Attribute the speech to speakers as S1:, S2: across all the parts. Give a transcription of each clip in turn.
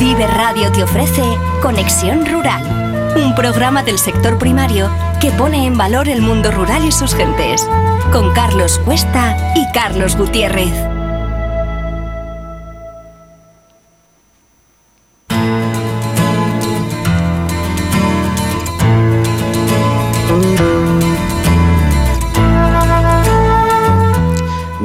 S1: Vive Radio te ofrece Conexión Rural, un programa del sector primario que pone en valor el mundo rural y sus gentes, con Carlos Cuesta y Carlos Gutiérrez.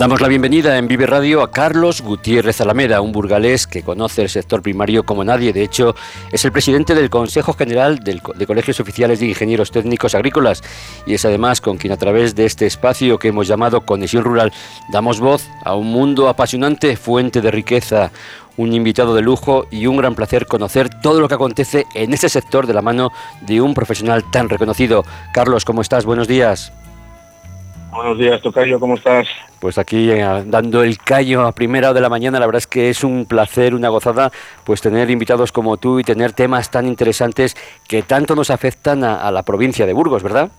S2: Damos la bienvenida en Vive Radio a Carlos Gutiérrez Alameda, un burgalés que conoce el sector primario como nadie. De hecho, es el presidente del Consejo General de Colegios Oficiales de Ingenieros Técnicos Agrícolas y es además con quien a través de este espacio que hemos llamado Conexión Rural damos voz a un mundo apasionante, fuente de riqueza, un invitado de lujo y un gran placer conocer todo lo que acontece en ese sector de la mano de un profesional tan reconocido. Carlos, ¿cómo estás? Buenos días.
S3: Buenos días, Tocayo, ¿cómo estás?
S2: Pues aquí eh, dando el callo a primera hora de la mañana, la verdad es que es un placer, una gozada, pues tener invitados como tú y tener temas tan interesantes que tanto nos afectan a, la provincia de Burgos, ¿verdad?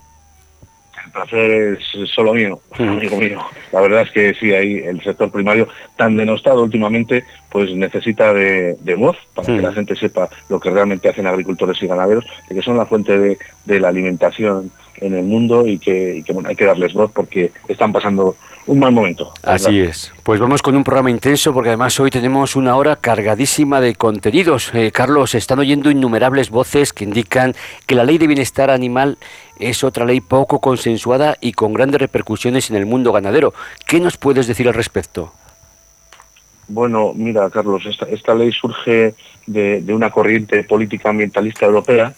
S3: El placer es solo mío, amigo mío. La verdad es que sí, ahí el sector primario tan denostado últimamente, pues necesita de, voz para que la gente sepa lo que realmente hacen agricultores y ganaderos, que son la fuente de, de la alimentación en el mundo y que, bueno, hay que darles voz porque están pasando un mal momento.
S2: Así es. Pues vamos con un programa intenso porque además hoy tenemos una hora cargadísima de contenidos. Eh, Carlos, están oyendo innumerables voces que indican que la ley de bienestar animal es otra ley poco consensuada y con grandes repercusiones en el mundo ganadero. ¿Qué nos puedes decir al respecto?
S3: Bueno, mira, Carlos, esta, esta ley surge de, de una corriente política ambientalista europea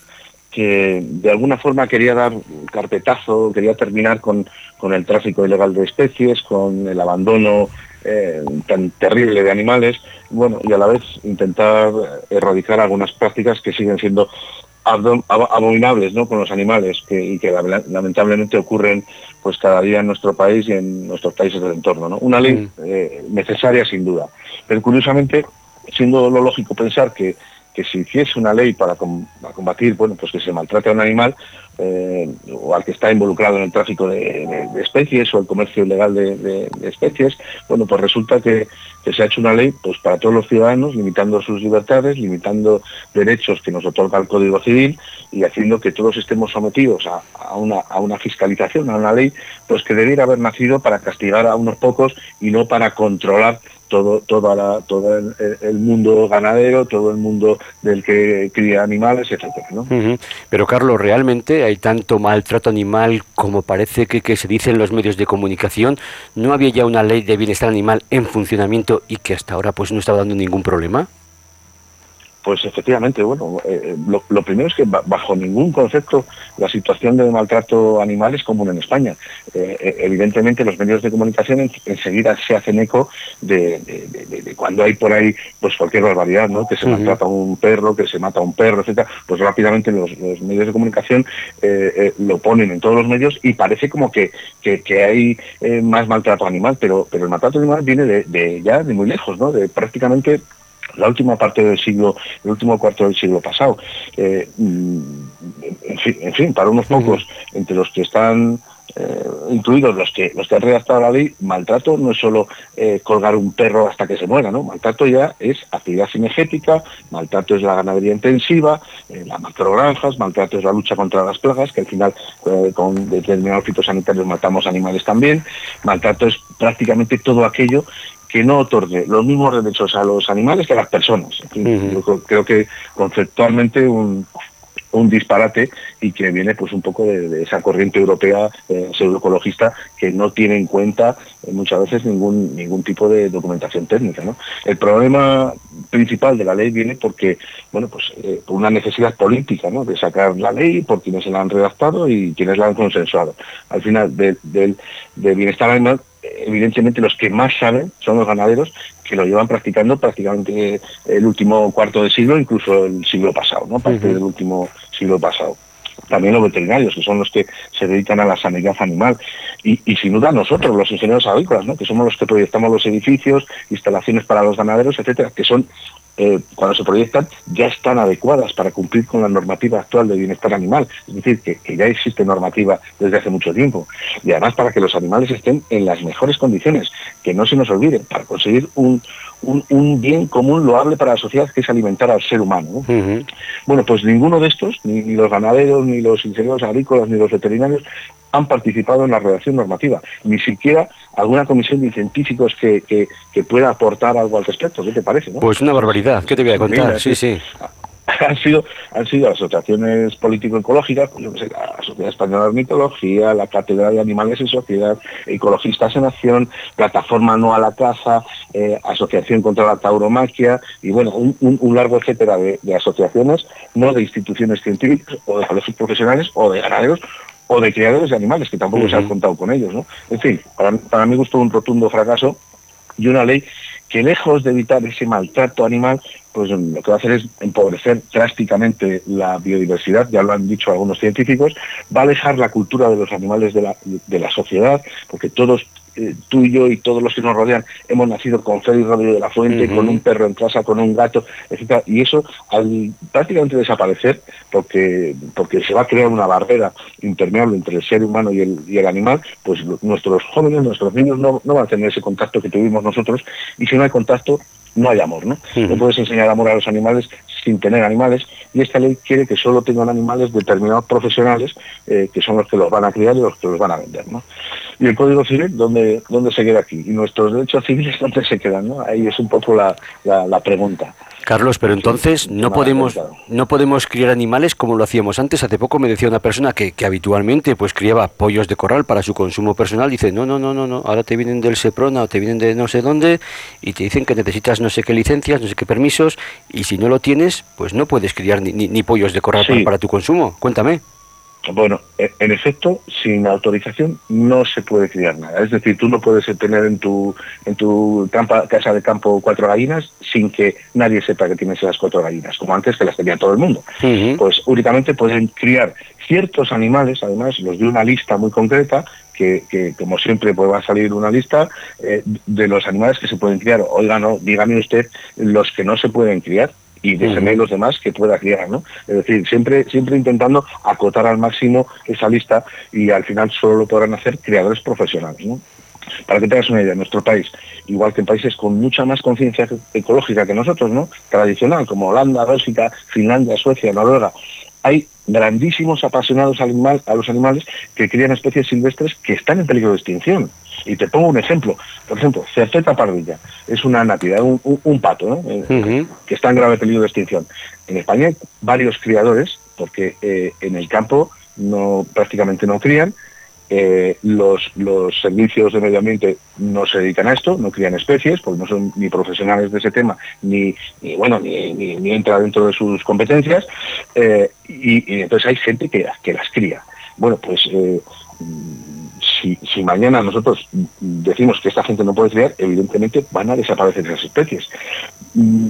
S3: que de alguna forma quería dar carpetazo, quería terminar con, el tráfico ilegal de especies, con el abandono eh, tan terrible de animales, bueno, y a la vez intentar erradicar algunas prácticas que siguen siendo abominables ¿no? con los animales que, y que lamentablemente ocurren pues cada día en nuestro país y en nuestros países del entorno. ¿no? Una ley mm. eh, necesaria sin duda, pero curiosamente, siendo lo lógico pensar que que si hiciese una ley para, combatir, bueno, pues que se maltrate a un animal eh, o al que está involucrado en el tráfico de, especies o el comercio ilegal de, especies, bueno, pues resulta que, se ha hecho una ley pues para todos los ciudadanos, limitando sus libertades, limitando derechos que nos otorga el Código Civil y haciendo que todos estemos sometidos a, una, a una fiscalización, a una ley, pues que debiera haber nacido para castigar a unos pocos y no para controlar todo, toda la, todo el, mundo ganadero, todo el mundo del que cría animales, etcétera. ¿no?
S2: Pero Carlos, ¿realmente hay tanto maltrato animal como parece que, que, se dice en los medios de comunicación? ¿No había ya una ley de bienestar animal en funcionamiento y que hasta ahora pues no estaba dando ningún problema?
S3: Pues efectivamente, bueno, eh, lo, primero es que bajo ningún concepto la situación de maltrato animal es común en España. Eh, eh, evidentemente los medios de comunicación enseguida se hacen eco de, cuando hay por ahí pues cualquier barbaridad, ¿no? Que se maltrata a un perro, que se mata a un perro, etcétera, pues rápidamente los, medios de comunicación lo ponen en todos los medios y parece como que, que, hay más maltrato animal, pero, pero el maltrato animal viene de, ya de muy lejos, ¿no? De prácticamente la última parte del siglo, el último cuarto del siglo pasado. Eh, mm, en, fin, para unos pocos, entre los que están eh, incluidos los que los que han redactado la ley, maltrato no es solo eh, colgar un perro hasta que se muera, ¿no? Maltrato ya es actividad cinegética, maltrato es la ganadería intensiva, las macrogranjas, maltrato es la lucha contra las plagas, que al final con determinados fitosanitarios matamos animales también, maltrato es prácticamente todo aquello que no otorgue los mismos derechos a los animales que a las personas. creo que conceptualmente un, disparate y que viene pues un poco de, esa corriente europea eh, pseudoecologista que no tiene en cuenta eh, muchas veces ningún ningún tipo de documentación técnica. El problema principal de la ley viene porque, bueno, pues eh, por una necesidad política de sacar la ley por quienes se la han redactado y quienes la han consensuado. Al final, del bienestar animal evidentemente los que más saben son los ganaderos que lo llevan practicando prácticamente el último cuarto de siglo, incluso el siglo pasado, ¿no? Parte del último siglo pasado. También los veterinarios, que son los que se dedican a la sanidad animal. Y, sin duda nosotros, los ingenieros agrícolas, ¿no? que somos los que proyectamos los edificios, instalaciones para los ganaderos, etcétera, que son eh, cuando se proyectan, ya están adecuadas para cumplir con la normativa actual de bienestar animal. Es decir, que, ya existe normativa desde hace mucho tiempo. Y además para que los animales estén en las mejores condiciones, que no se nos olvide, para conseguir un, un, bien común loable para la sociedad que es alimentar al ser humano. Bueno, pues ninguno de estos, ni, los ganaderos, ni los ingenieros agrícolas, ni los veterinarios, han participado en la redacción normativa, ni siquiera alguna comisión de científicos que, que, pueda aportar algo al respecto. ¿Qué te parece?
S2: Pues una barbaridad, ¿qué te voy a contar? sí, sí.
S3: Han sido, han sido asociaciones político-ecológicas, pues la Sociedad Española de Ornitología, la Cátedra de Animales en Sociedad, Ecologistas en Acción, Plataforma No a la Caza, eh, Asociación contra la Tauromaquia, y bueno, un, largo etcétera de, asociaciones, no de instituciones científicas o de colegios profesionales o de ganaderos o de criadores de animales, que tampoco se han contado con ellos. ¿no? En fin, para, para mí gustó un rotundo fracaso y una ley que lejos de evitar ese maltrato animal, pues lo que va a hacer es empobrecer drásticamente la biodiversidad, ya lo han dicho algunos científicos, va a alejar la cultura de los animales de la, de la sociedad, porque todos eh, tú y yo y todos los que nos rodean hemos nacido con Freddy Rodríguez de la Fuente, con un perro en casa, con un gato, etc. Y eso al prácticamente desaparecer, porque, porque se va a crear una barrera impermeable entre el ser humano y el, y el animal, pues nuestros jóvenes, nuestros niños no, no van a tener ese contacto que tuvimos nosotros, y si no hay contacto, no hay amor, ¿no? No puedes enseñar amor a los animales sin tener animales y esta ley quiere que solo tengan animales determinados profesionales eh, que son los que los van a criar y los que los van a vender, ¿no? Y el Código Civil, ¿dónde, dónde se queda aquí? Y nuestros derechos civiles, ¿dónde se quedan? ¿no? Ahí es un poco la, la pregunta.
S2: Carlos, pero entonces no podemos no podemos criar animales como lo hacíamos antes. Hace poco me decía una persona que, habitualmente pues criaba pollos de corral para su consumo personal. Dice, no, no, no, no, no, ahora te vienen del Seprona o te vienen de no sé dónde y te dicen que necesitas no sé qué licencias, no sé qué permisos y si no lo tienes, pues no puedes criar ni, ni, pollos de corral para tu consumo. Cuéntame.
S3: Bueno, e, en efecto, sin autorización no se puede criar nada. Es decir, tú no puedes tener en tu, en tu casa de campo cuatro gallinas sin que nadie sepa que tienes esas cuatro gallinas, como antes que las tenía todo el mundo. Pues únicamente pueden criar ciertos animales, además los de una lista muy concreta, que, como siempre pues va a salir una lista eh, de los animales que se pueden criar. Oiga, no, dígame usted los que no se pueden criar y de los demás que pueda criar, ¿no? Es decir, siempre, siempre intentando acotar al máximo esa lista y al final solo lo podrán hacer criadores profesionales, ¿no? Para que tengas una idea, nuestro país, igual que en países con mucha más conciencia ecológica que nosotros, ¿no? Tradicional, como Holanda, Bélgica, Finlandia, Suecia, Noruega, hay grandísimos apasionados a los animales que crían especies silvestres que están en peligro de extinción. Y te pongo un ejemplo. Por ejemplo, cerceta pardilla. Es una natividad, un, pato, eh, que está en grave peligro de extinción. En España hay varios criadores, porque eh, en el campo no prácticamente no crían, eh, los, los, servicios de medio ambiente no se dedican a esto, no crían especies, porque no son ni profesionales de ese tema, ni, bueno, ni, ni, entra dentro de sus competencias, y, entonces hay gente que, que las cría. Bueno, pues si, mañana nosotros decimos que esta gente no puede criar, evidentemente van a desaparecer esas especies. Mm,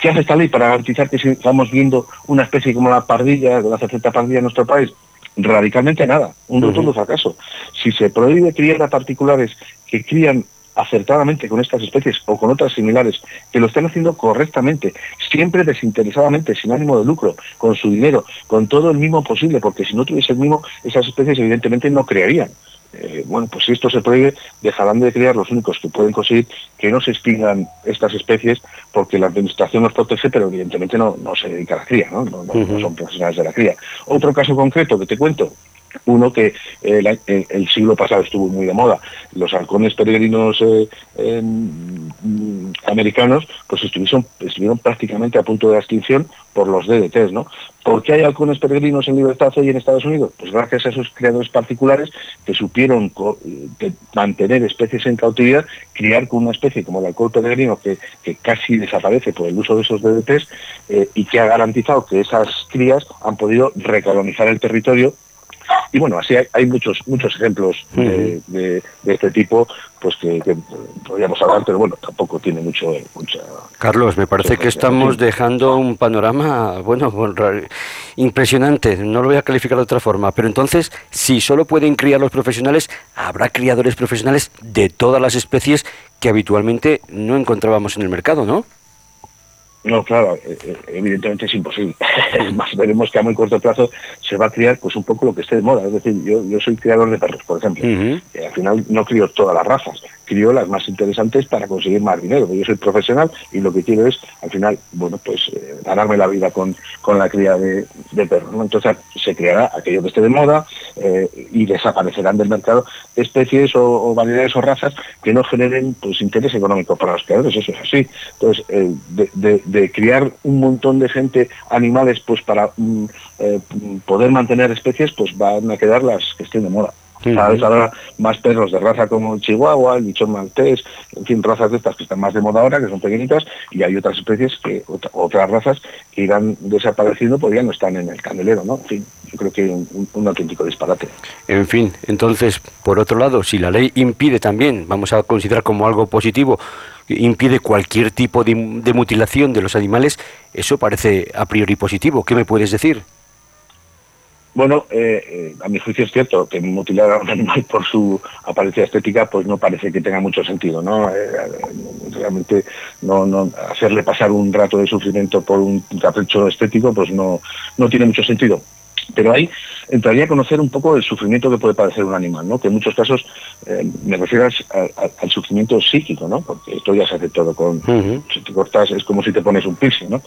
S3: ¿Qué hace esta ley para garantizar que estamos viendo una especie como la pardilla, la cerceta pardilla en nuestro país? Radicalmente nada, un rotundo fracaso. Si se prohíbe criar a particulares que crían acertadamente con estas especies o con otras similares, que lo están haciendo correctamente, siempre desinteresadamente, sin ánimo de lucro, con su dinero, con todo el mimo posible, porque si no tuviese el mimo, esas especies evidentemente no crearían. Eh, bueno, pues si esto se prohíbe, dejarán de criar los únicos que pueden conseguir que no se extingan estas especies porque la administración los protege, pero evidentemente no, no se dedica a la cría, ¿no? No, no son profesionales de la cría. Otro caso concreto que te cuento, uno que eh, el siglo pasado estuvo muy de moda. Los halcones peregrinos eh, mm, americanos pues estuvieron, estuvieron prácticamente a punto de extinción por los DDTs, ¿no? ¿Por qué hay halcones peregrinos en libertad hoy en Estados Unidos? Pues gracias a esos creadores particulares que supieron mantener especies en cautividad, criar con una especie como el halcón peregrino que, casi desaparece por el uso de esos DDTs eh, y que ha garantizado que esas crías han podido recolonizar el territorio y bueno, así hay, muchos muchos ejemplos de, este tipo pues que, podríamos hablar, pero bueno, tampoco tiene mucho... Mucha,
S2: Carlos, me parece que estamos dejando un panorama, bueno, impresionante, no lo voy a calificar de otra forma, pero entonces, si solo pueden criar los profesionales, habrá criadores profesionales de todas las especies que habitualmente no encontrábamos en el mercado, ¿no?
S3: No, claro, eh, eh, evidentemente es imposible. Más veremos que a muy corto plazo se va a criar pues un poco lo que esté de moda. Es decir, yo, yo soy criador de perros, por ejemplo. al final no crío todas las razas, crío las más interesantes para conseguir más dinero. Yo soy profesional y lo que quiero es, al final, bueno, pues eh, ganarme la vida con, con la cría de, perros. Entonces se creará aquello que esté de moda y desaparecerán del mercado especies o, variedades o razas que no generen pues interés económico para los creadores. Eso es así. Entonces, de de criar un montón de gente animales pues para mm, eh, poder mantener especies, pues van a quedar las que estén de moda. Ahora más perros de raza como el chihuahua, el bichón maltés, en fin, razas de estas que están más de moda ahora, que son pequeñitas, y hay otras especies, que otras razas que irán desapareciendo porque ya no están en el candelero, ¿no? En fin, yo creo que un, un auténtico disparate.
S2: En fin, entonces, por otro lado, si la ley impide también, vamos a considerar como algo positivo, impide cualquier tipo de, mutilación de los animales, eso parece a priori positivo. ¿Qué me puedes decir?
S3: Bueno, eh, eh, a mi juicio es cierto que mutilar a un animal por su apariencia estética, pues no parece que tenga mucho sentido, ¿no? Eh, realmente no, no hacerle pasar un rato de sufrimiento por un capricho estético, pues no, no tiene mucho sentido. Pero ahí entraría a conocer un poco el sufrimiento que puede padecer un animal, ¿no? Que en muchos casos eh, me refiero al sufrimiento psíquico, ¿no? Porque esto ya se hace todo con... Si te cortas es como si te pones un piercing, ¿no?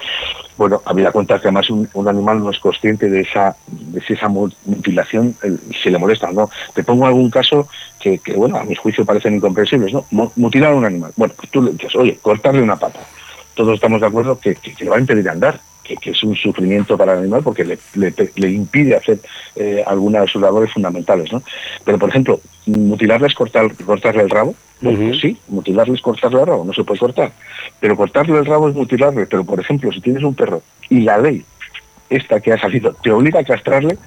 S3: Bueno, había cuenta que además un, animal no es consciente de esa, de esa mutilación, si le molesta, ¿no? Te pongo algún caso que, bueno, a mi juicio parecen incomprensibles, ¿no? Mutilar a un animal. Bueno, tú le dices, oye, cortarle una pata. Todos estamos de acuerdo que, que le va a impedir andar que, es un sufrimiento para el animal porque le, impide hacer eh, algunas de sus labores fundamentales. ¿no? Pero, por ejemplo, mutilarles, cortar, cortarle el rabo, pues sí, mutilarles, cortarle el rabo, no se puede cortar. Pero cortarle el rabo es mutilarle. Pero, por ejemplo, si tienes un perro y la ley, esta que ha salido, te obliga a castrarle,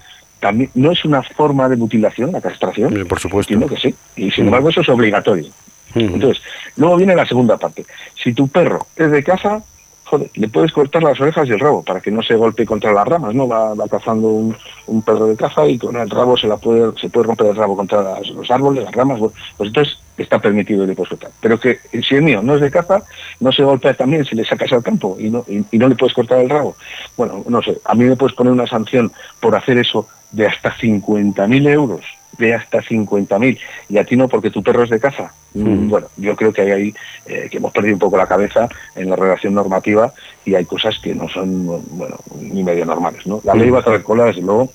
S3: también no es una forma de mutilación, la castración.
S2: por supuesto.
S3: Entiendo que sí. Y sin embargo, eso es obligatorio. Entonces, luego viene la segunda parte. Si tu perro es de casa, joder, le puedes cortar las orejas y el rabo para que no se golpee contra las ramas, ¿no? Va, cazando un, perro de caza y con el rabo se la puede, se puede romper el rabo contra los árboles, las ramas, pues entonces está permitido puedes cortar. Pero que si el mío no es de caza, no se golpea también si le sacas al campo y no, y no le puedes cortar el rabo. Bueno, no sé, a mí me puedes poner una sanción por hacer eso de hasta 50.000 euros de hasta 50.000 y a ti no porque tu perro es de caza. Mm. Bueno, yo creo que hay ahí eh, que hemos perdido un poco la cabeza en la relación normativa y hay cosas que no son, bueno, ni medio normales, ¿no? La ley va a traer cola, desde luego,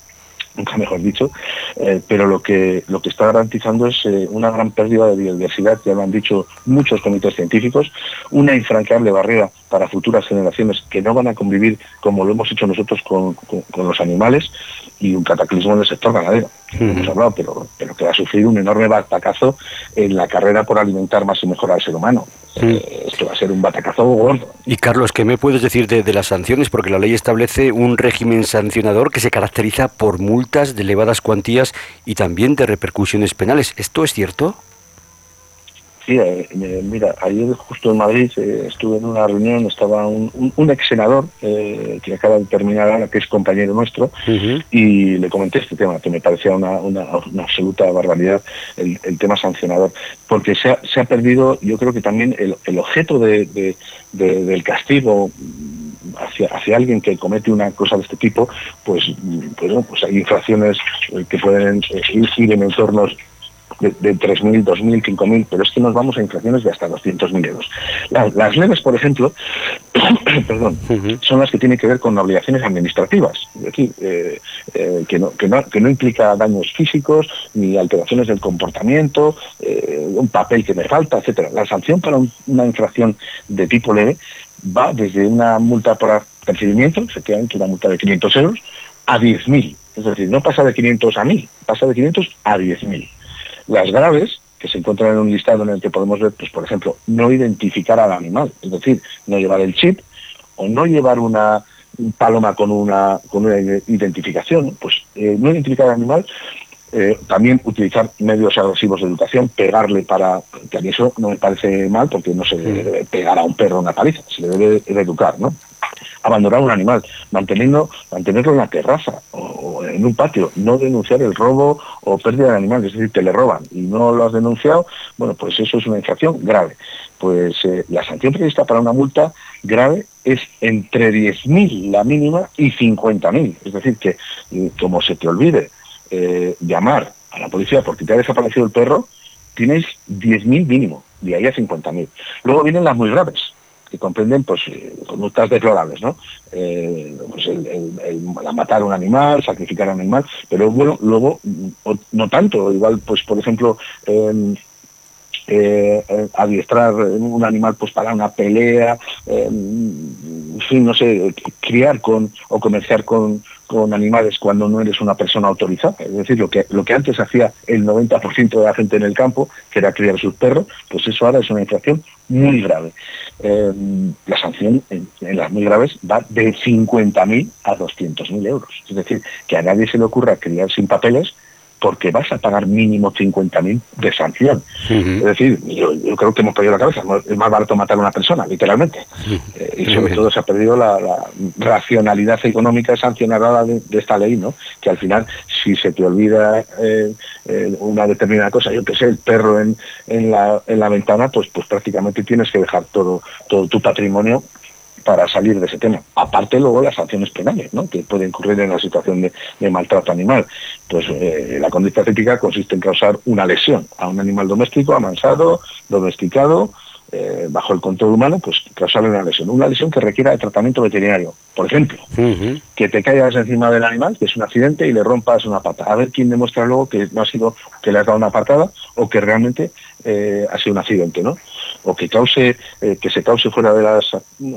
S3: nunca mejor dicho, eh, pero lo que, lo que está garantizando es eh, una gran pérdida de biodiversidad, ya lo han dicho muchos comités científicos, una infranqueable barrera para futuras generaciones que no van a convivir como lo hemos hecho nosotros con, los animales y un cataclismo en el sector ganadero, hemos hablado, pero, pero que va a sufrir un enorme batacazo en la carrera por alimentar más y mejor al ser humano. Eh, esto va a ser un batacazo gordo.
S2: Y Carlos, ¿qué me puedes decir de, las sanciones? Porque la ley establece un régimen sancionador que se caracteriza por multas de elevadas cuantías y también de repercusiones penales. ¿Esto es cierto?
S3: Sí, eh, eh, mira, ayer justo en Madrid estuve en una reunión, estaba un, ex senador que acaba de terminar ahora, que es compañero nuestro, y le comenté este tema, que me parecía una, absoluta barbaridad el, tema sancionador, porque se ha, perdido, yo creo que también el, objeto del castigo hacia, hacia alguien que comete una cosa de este tipo, pues, pues, pues hay infracciones que pueden ir en entornos de, de 3.000, 2.000, 5.000, pero es que nos vamos a inflaciones de hasta 200.000 euros. Las, leves, por ejemplo, perdón, son las que tienen que ver con obligaciones administrativas, aquí, eh, eh, que, no, que, no, que no implica daños físicos ni alteraciones del comportamiento, eh, un papel que me falta, etcétera. La sanción para una infracción de tipo leve va desde una multa por apercibimiento, efectivamente una multa de 500 euros, a 10.000. Es decir, no pasa de 500 a 1.000, pasa de 500 a 10.000. Las graves, que se encuentran en un listado en el que podemos ver, pues por ejemplo, no identificar al animal, es decir, no llevar el chip o no llevar una paloma con una, con una identificación, pues eh, no identificar al animal, eh, también utilizar medios agresivos de educación, pegarle para, que a mí eso no me parece mal porque no se debe pegar a un perro una paliza, se le debe educar, ¿no? abandonar un animal, manteniendo, mantenerlo en la terraza o, en un patio, no denunciar el robo o pérdida de animal, es decir, te le roban y no lo has denunciado, bueno, pues eso es una infracción grave. Pues eh, la sanción prevista para una multa grave es entre 10.000 la mínima y 50.000. Es decir, que como se te olvide eh, llamar a la policía porque te ha desaparecido el perro, tienes 10.000 mínimo, de ahí a 50.000. Luego vienen las muy graves, comprenden pues eh, conductas deplorables, ¿no? Eh, pues el, matar a un animal, sacrificar a un animal, pero bueno, luego no tanto, igual pues por ejemplo em, eh, adiestrar un animal pues para una pelea, em, fin, no sé, criar con o comerciar con, con animales cuando no eres una persona autorizada. Es decir, lo que, lo que antes hacía el 90% de la gente en el campo, que era criar sus perros, pues eso ahora es una infracción muy grave. Eh, la sanción en, las muy graves va de 50.000 a 200.000 euros. Es decir, que a nadie se le ocurra criar sin papeles porque vas a pagar mínimo 50.000 de sanción. Es decir, yo, creo que hemos perdido la cabeza. Es más barato matar a una persona, literalmente. Eh, y sobre todo se ha perdido la, racionalidad económica sancionada de, esta ley, ¿no? Que al final, si se te olvida eh, eh, una determinada cosa, yo que sé, el perro en, en, la, en la ventana, pues, pues prácticamente tienes que dejar todo, todo tu patrimonio para salir de ese tema. Aparte luego las sanciones penales, ¿no? que pueden ocurrir en la situación de, maltrato animal. Pues eh, la conducta ética consiste en causar una lesión a un animal doméstico, amansado, domesticado, eh, bajo el control humano, pues causarle una lesión. Una lesión que requiera de tratamiento veterinario. Por ejemplo, que te caigas encima del animal, que es un accidente, y le rompas una pata. A ver quién demuestra luego que no ha sido que le has dado una patada o que realmente eh, ha sido un accidente, ¿no? O que cause, eh, que se cause fuera de las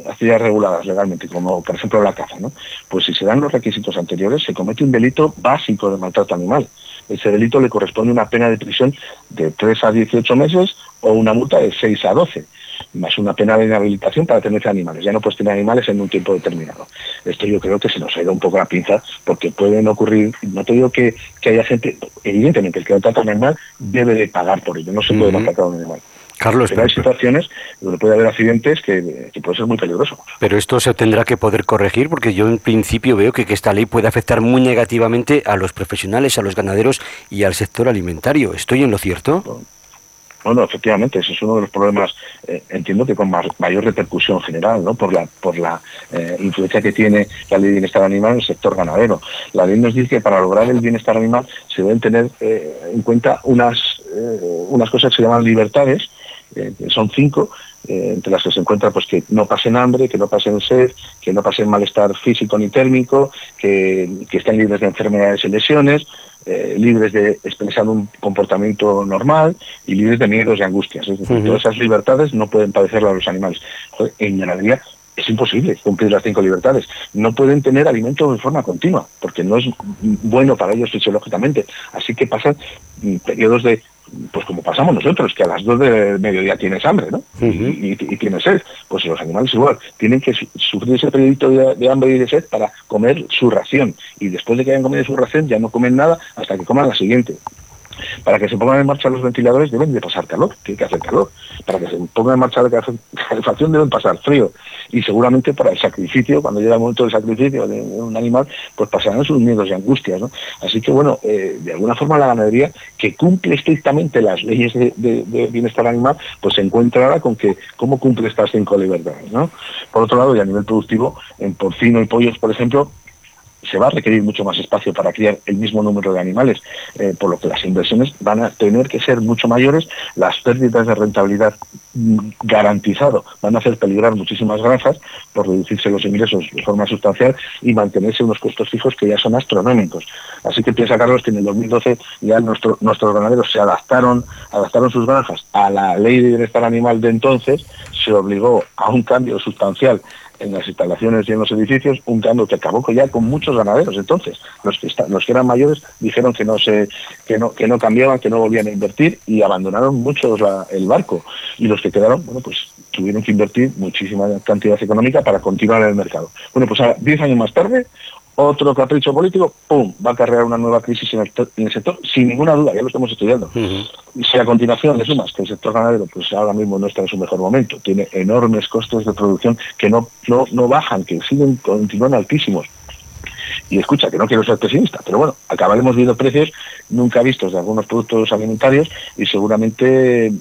S3: actividades reguladas legalmente, como por ejemplo la caza, ¿no? Pues si se dan los requisitos anteriores, se comete un delito básico de maltrato animal. Ese delito le corresponde una pena de prisión de 3 a 18 meses o una multa de 6 a 12 más una pena de inhabilitación para tener animales. Ya no puedes tener animales en un tiempo determinado. Esto yo creo que se nos ha ido un poco la pinza porque pueden ocurrir, no te digo que, haya gente, evidentemente el que trata un animal debe de pagar por ello, no se puede maltratar a un animal.
S2: Carlos,
S3: pero hay situaciones donde puede haber accidentes que, puede ser muy peligroso.
S2: Pero esto se tendrá que poder corregir porque yo en principio veo que, que, esta ley puede afectar muy negativamente a los profesionales, a los ganaderos y al sector alimentario. ¿Estoy en lo cierto?
S3: Bueno, efectivamente, ese es uno de los problemas, eh, entiendo que con mayor repercusión general, ¿no? Por la, por la eh, influencia que tiene la ley de bienestar animal en el sector ganadero. La ley nos dice que para lograr el bienestar animal se deben tener eh, en cuenta unas, unas cosas que se llaman libertades, son cinco, entre las que se encuentra pues que no pasen hambre, que no pasen sed, que no pasen malestar físico ni térmico, que, que estén libres de enfermedades y lesiones, eh, libres de expresar un comportamiento normal y libres de miedos y angustias. Es decir, todas esas libertades no pueden padecerlas los animales. En ganadería es imposible cumplir las cinco libertades. No pueden tener alimento de forma continua, porque no es bueno para ellos fisiológicamente. Así que pasan mm, periodos de pues como pasamos nosotros, que a las dos del mediodía tienes hambre, ¿no? y, tienes sed. Pues los animales igual, tienen que sufrir ese periodo de, hambre y de sed para comer su ración. Y después de que hayan comido su ración ya no comen nada hasta que coman la siguiente. Para que se pongan en marcha los ventiladores deben de pasar calor, tiene que hacer calor. Para que se pongan en marcha la calefacción deben pasar frío. Y seguramente para el sacrificio, cuando llega el momento del sacrificio de un animal, pues pasarán sus miedos y angustias. ¿no? Así que bueno, eh, de alguna forma la ganadería que cumple estrictamente las leyes de, bienestar animal, pues se encuentra con que cómo cumple estas cinco libertades. ¿no? Por otro lado, y a nivel productivo, en porcino y pollos, por ejemplo, se va a requerir mucho más espacio para criar el mismo número de animales, eh, por lo que las inversiones van a tener que ser mucho mayores, las pérdidas de rentabilidad mm, garantizado van a hacer peligrar muchísimas granjas por reducirse los ingresos de forma sustancial y mantenerse unos costos fijos que ya son astronómicos. Así que piensa Carlos que en el 2012 ya nuestros ganaderos se adaptaron, adaptaron sus granjas a la ley de bienestar animal de entonces, se obligó a un cambio sustancial en las instalaciones y en los edificios, un cambio que acabó ya con muchos ganaderos. Entonces, los que, los que eran mayores dijeron que no, se, que, no, que no cambiaban, que no volvían a invertir y abandonaron muchos el barco. Y los que quedaron, bueno, pues tuvieron que invertir muchísima cantidad económica para continuar en el mercado. Bueno, pues 10 años más tarde, otro capricho político, ¡pum!, va a cargar una nueva crisis en el, sector, sin ninguna duda, ya lo estamos estudiando. Y si a continuación le sumas que el sector ganadero, pues ahora mismo no está en su mejor momento, tiene enormes costos de producción que no, no, no bajan, que siguen, continúan altísimos y escucha, que no quiero ser pesimista, pero bueno, acabaremos viendo precios nunca vistos de algunos productos alimentarios y seguramente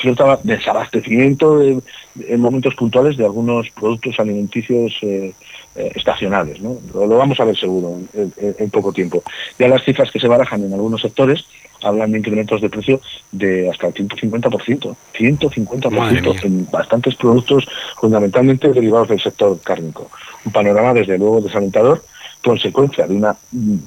S3: cierto desabastecimiento en momentos puntuales de algunos productos alimenticios eh, eh, estacionales. ¿no? Lo, vamos a ver seguro en, poco tiempo. Ya las cifras que se barajan en algunos sectores hablan de incrementos de precio de hasta el 150%, 150% en bastantes productos fundamentalmente derivados del sector cárnico. Un panorama desde luego desalentador consecuencia de una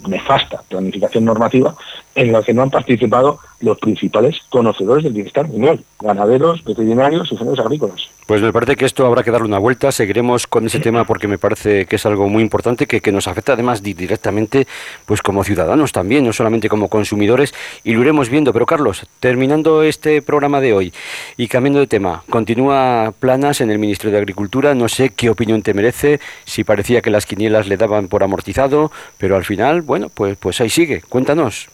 S3: nefasta planificación normativa en la que no han participado los principales conocedores del bienestar animal, ganaderos, veterinarios y generales agrícolas.
S2: Pues me parece que esto habrá que darle una vuelta, seguiremos con ese tema porque me parece que es algo muy importante que, que nos afecta además directamente pues como ciudadanos también, no solamente como consumidores, y lo iremos viendo. Pero Carlos, terminando este programa de hoy y cambiando de tema, continúa Planas en el Ministerio de Agricultura, no sé qué opinión te merece, si parecía que las quinielas le daban por amortizado, pero al final, bueno, pues, pues ahí sigue, cuéntanos.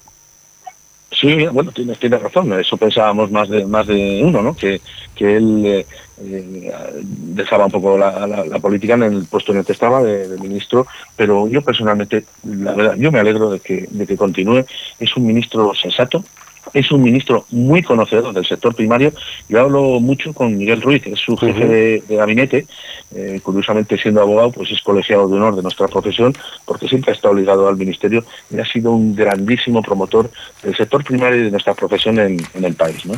S3: Sí, bueno, tienes, tienes razón, eso pensábamos más de más de uno, ¿no? Que, que él eh, eh, dejaba un poco la, política en el puesto en el que estaba de, ministro, pero yo personalmente, la verdad, yo me alegro de que, de que continúe. Es un ministro sensato, es un ministro muy conocedor del sector primario. Yo hablo mucho con Miguel Ruiz, que es su jefe de, gabinete. Eh, curiosamente, siendo abogado, pues es colegiado de honor de nuestra profesión, porque siempre ha estado ligado al ministerio y ha sido un grandísimo promotor del sector primario y de nuestra profesión en, en el país. ¿no?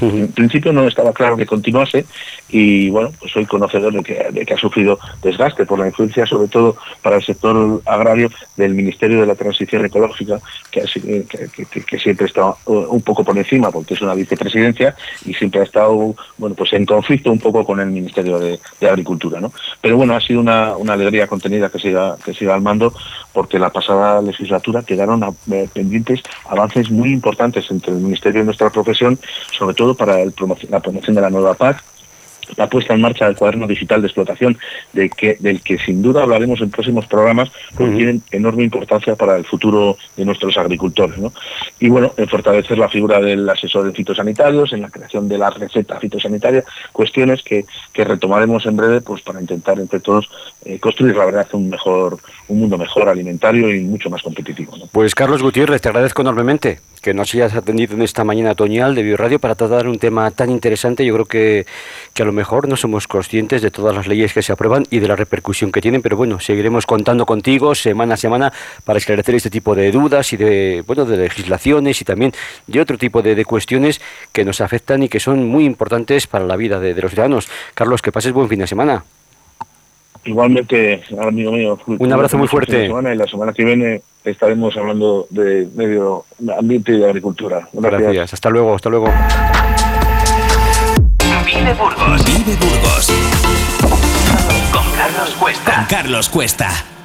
S3: En principio no estaba claro que continuase y bueno, pues soy conocedor de que, ha sufrido desgaste por la influencia, sobre todo para el sector agrario del Ministerio de la Transición Ecológica, que, que, siempre está un poco por encima porque es una vicepresidencia y siempre ha estado bueno pues en conflicto un poco con el Ministerio de, Agricultura. ¿no? Pero bueno, ha sido una, alegría contenida que siga, que siga al mando porque la pasada legislatura quedaron eh, pendientes avances muy importantes entre el Ministerio y nuestra profesión, sobre todo para la promoción de la nueva PAC, la puesta en marcha del cuaderno digital de explotación, de que, del que sin duda hablaremos en próximos programas, porque tienen enorme importancia para el futuro de nuestros agricultores. Y bueno, en fortalecer la figura del asesor de fitosanitarios, en la creación de la receta fitosanitaria, cuestiones que, retomaremos en breve pues para intentar entre todos eh, construir la verdad un mejor, un mundo mejor alimentario y mucho más competitivo.
S2: Pues Carlos Gutiérrez, te agradezco enormemente que nos hayas atendido en esta mañana otoñal de Bioradio para tratar un tema tan interesante. Yo creo que, que, a lo mejor no somos conscientes de todas las leyes que se aprueban y de la repercusión que tienen, pero bueno, seguiremos contando contigo semana a semana para esclarecer este tipo de dudas y de, bueno, de legislaciones y también de otro tipo de, cuestiones que nos afectan y que son muy importantes para la vida de, de los ciudadanos. Carlos, que pases buen fin de semana.
S3: Igualmente, amigo mío.
S2: Un abrazo muy fuerte.
S3: y la semana que viene estaremos hablando de medio ambiente y de agricultura.
S2: Gracias. Hasta luego, hasta luego.
S4: Vive Burgos. Vive Burgos. Con Carlos Cuesta. Con Carlos Cuesta.